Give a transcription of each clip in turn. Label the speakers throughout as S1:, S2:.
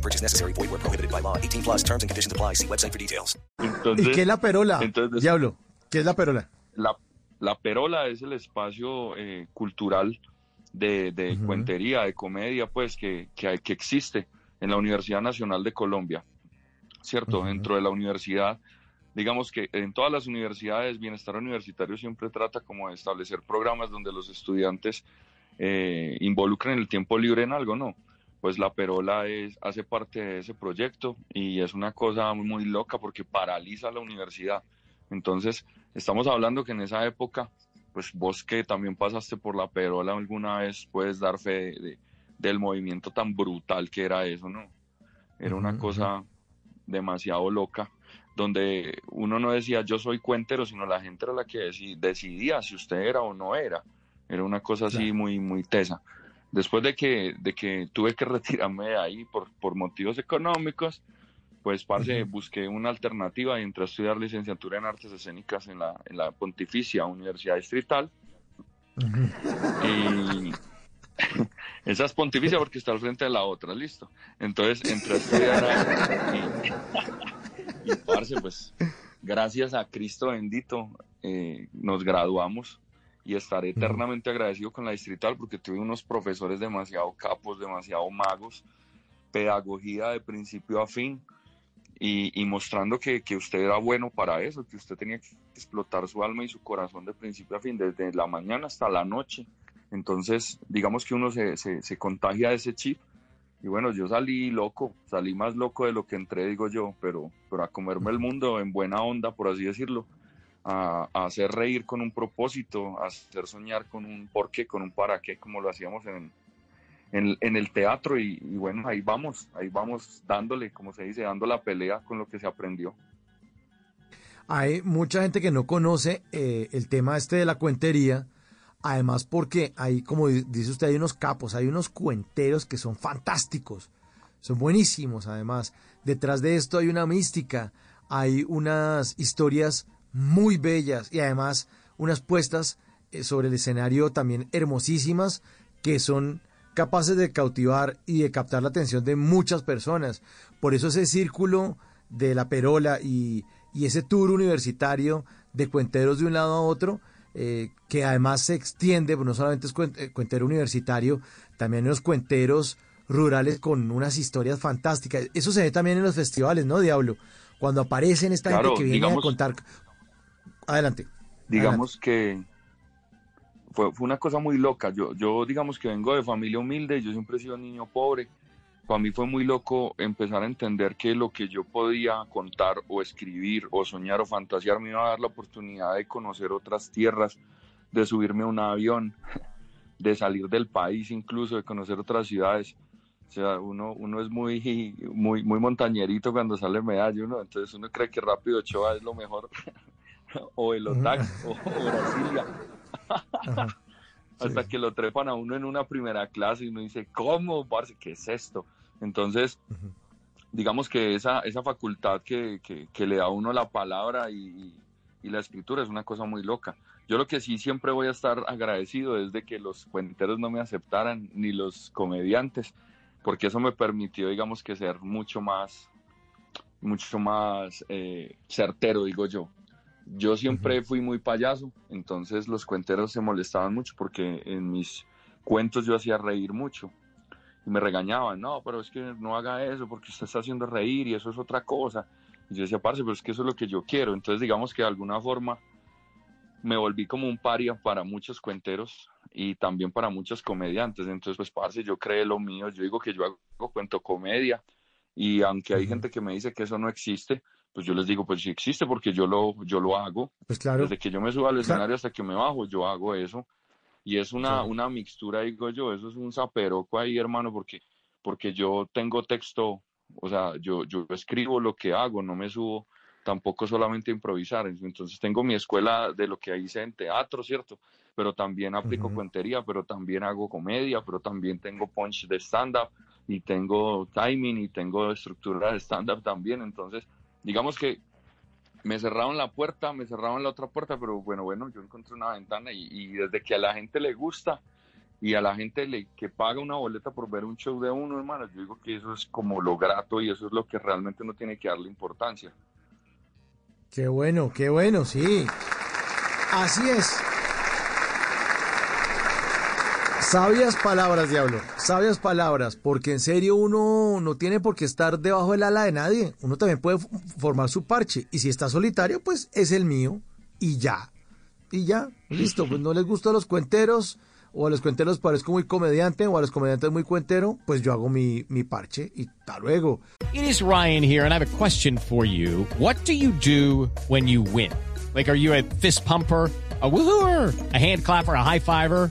S1: No purchase necessary. Void where prohibited by law. 18 plus terms and conditions apply. See website for details.
S2: Entonces,
S3: ¿Y qué es la perola?
S2: entonces-
S3: Diablo, ¿qué es la perola?
S2: la, la Perola es el espacio eh, cultural de, de
S3: Ujú.
S2: cuentería, de comedia, pues, que, que, que existe en la Universidad Nacional de Colombia, ¿cierto?
S3: Ujú.
S2: Dentro de la universidad, digamos que en todas las universidades, Bienestar Universitario siempre trata como de establecer programas donde los estudiantes eh, involucren el tiempo libre en algo, ¿no? Pues la Perola es, hace parte de ese proyecto y es una cosa muy loca porque paraliza la universidad. Entonces, estamos hablando que en esa época, pues vos que también pasaste por la Perola alguna vez, puedes dar fe de- de- del movimiento tan brutal que era eso, ¿no? Era una cosa demasiado loca, donde uno no decía yo soy cuentero, sino la gente era la que deci- decidía si usted era o no era. Era una cosa así
S3: Claro.
S2: muy, muy tesa. Después de que, de que tuve que retirarme de ahí por, por motivos económicos, pues, parce, busqué una alternativa y entré a estudiar licenciatura en artes escénicas en la, en la Pontificia Universidad Distrital. Y esa es Pontificia porque está al frente de la otra, listo. Entonces entré a estudiar ahí y, y parce, pues, gracias a Cristo bendito, eh, nos graduamos y estaré eternamente agradecido con la Distrital porque tuve unos profesores demasiado capos, demasiado magos, pedagogía de principio a fin y, y mostrando que, que usted era bueno para eso, que usted tenía que explotar su alma y su corazón de principio a fin, desde la mañana hasta la noche. Entonces, digamos que uno se, se, se contagia de ese chip. Y bueno, yo salí loco, salí más loco de lo que entré, digo yo, pero, pero a comerme el mundo en buena onda, por así decirlo, a, hacer reír con un propósito, a hacer soñar con un porqué, con un para qué, como lo hacíamos en, el teatro. Y, bueno, ahí vamos, ahí vamos dándole, como se dice, dando la pelea con lo que se aprendió.
S3: Hay mucha gente que no conoce eh, el tema este de la cuentería, además porque hay, como di- dice usted, hay unos capos, hay unos cuenteros que son fantásticos, son buenísimos además. Detrás de esto hay una mística, hay unas historias muy bellas y además unas puestas eh, sobre el escenario también hermosísimas que son capaces de cautivar y de captar la atención de muchas personas. Por eso ese círculo de la perola y, y ese tour universitario de cuenteros de un lado a otro, eh, que además se extiende, pues no solamente es eh, cuentero universitario, también los cuenteros rurales con unas historias fantásticas. Eso se ve también en los festivales, ¿no, Diablo? Cuando aparecen esta
S2: Claro,
S3: gente que viene a contar. Adelante.
S2: digamos que fue, fue una cosa muy loca. Yo, yo digamos que vengo de familia humilde, yo siempre he sido niño pobre. Para mí fue muy loco empezar a entender que lo que yo podía contar o escribir o soñar o fantasear me iba a dar la oportunidad de conocer otras tierras, de subirme a un avión, de salir del país incluso, de conocer otras ciudades. O sea, uno, uno es muy, muy, muy montañerito cuando sale medallo, ¿no? Entonces uno cree que Rápido Ochoa es lo mejor. O el Otac, o, o Brasilia.
S3: Ajá.
S2: Hasta
S3: Sí.
S2: que lo trepan a uno en una primera clase y uno dice, ¿cómo, parce? ¿Qué es esto? Entonces, digamos que esa, esa facultad que, que- que le da a uno la palabra y, y la escritura es una cosa muy loca. Yo lo que sí siempre voy a estar agradecido es de que los cuenteros no me aceptaran, ni los comediantes, porque eso me permitió, digamos que ser mucho más, mucho más eh, certero, digo yo. Yo siempre fui muy payaso, entonces los cuenteros se molestaban mucho porque en mis cuentos yo hacía reír mucho y me regañaban, no, pero es que no haga eso porque usted está haciendo reír y eso es otra cosa. Y yo decía, parce, pero es que eso es lo que yo quiero. Entonces, digamos que de alguna forma me volví como un paria para muchos cuenteros y también para muchos comediantes. Entonces, pues, parce, yo creé lo mío. Yo digo que yo hago cuento comedia y aunque hay gente que me dice que eso no existe, pues yo les digo, pues sí existe porque yo lo, yo lo hago.
S3: Pues claro.
S2: Desde que yo me subo al
S3: Claro.
S2: escenario hasta que me bajo, yo hago eso. Y es una,
S3: Claro.
S2: una mixtura, digo yo, eso es un zaperoco ahí, hermano, porque, porque yo tengo texto, o sea, yo, yo escribo lo que hago, no me subo tampoco solamente improvisar. Entonces tengo mi escuela de lo que hice en teatro, ¿cierto? Pero también aplico cuentería, pero también hago comedia, pero también tengo punch de stand-up y tengo timing y tengo estructura de stand-up también. Entonces, digamos que me cerraron la puerta, me cerraron la otra puerta, pero bueno, bueno, yo encontré una ventana y, desde que a la gente le gusta y a la gente le, que paga una boleta por ver un show de uno, hermano, yo digo que eso es como lo grato y eso es lo que realmente uno tiene que darle importancia.
S3: Qué bueno, qué bueno, sí. Así es. Sabias palabras, Diablo. Sabias palabras, porque en serio uno no tiene por qué estar debajo del ala de nadie. Uno también puede formar su parche. Y si está solitario, pues es el mío. Y ya. Y ya. Listo. Pues no les gustan los cuenteros. O a los cuenteros parezco muy comediante. O a los comediantes muy cuentero. Pues yo hago mi, mi parche. Y hasta luego.
S4: It is Ryan here, and I have a question for you. What do you do when you win? Like, are you a fist pumper? a woohooer, a hand clapper, a high fiver.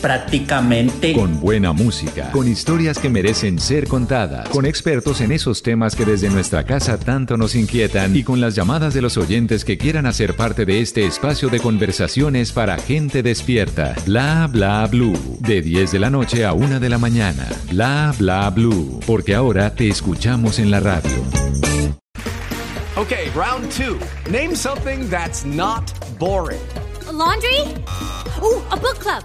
S5: prácticamente.
S6: Con buena música, con historias que merecen ser contadas, con expertos en esos temas que desde nuestra casa tanto nos inquietan y con las llamadas de los oyentes que quieran hacer parte de este espacio de conversaciones para gente despierta. Bla bla blue. De 10 de la noche a 1 de la mañana. Bla bla blue. Porque ahora te escuchamos en la radio.
S7: Okay, round 2. Name something that's not boring.
S8: laundry? Ooh, a book club.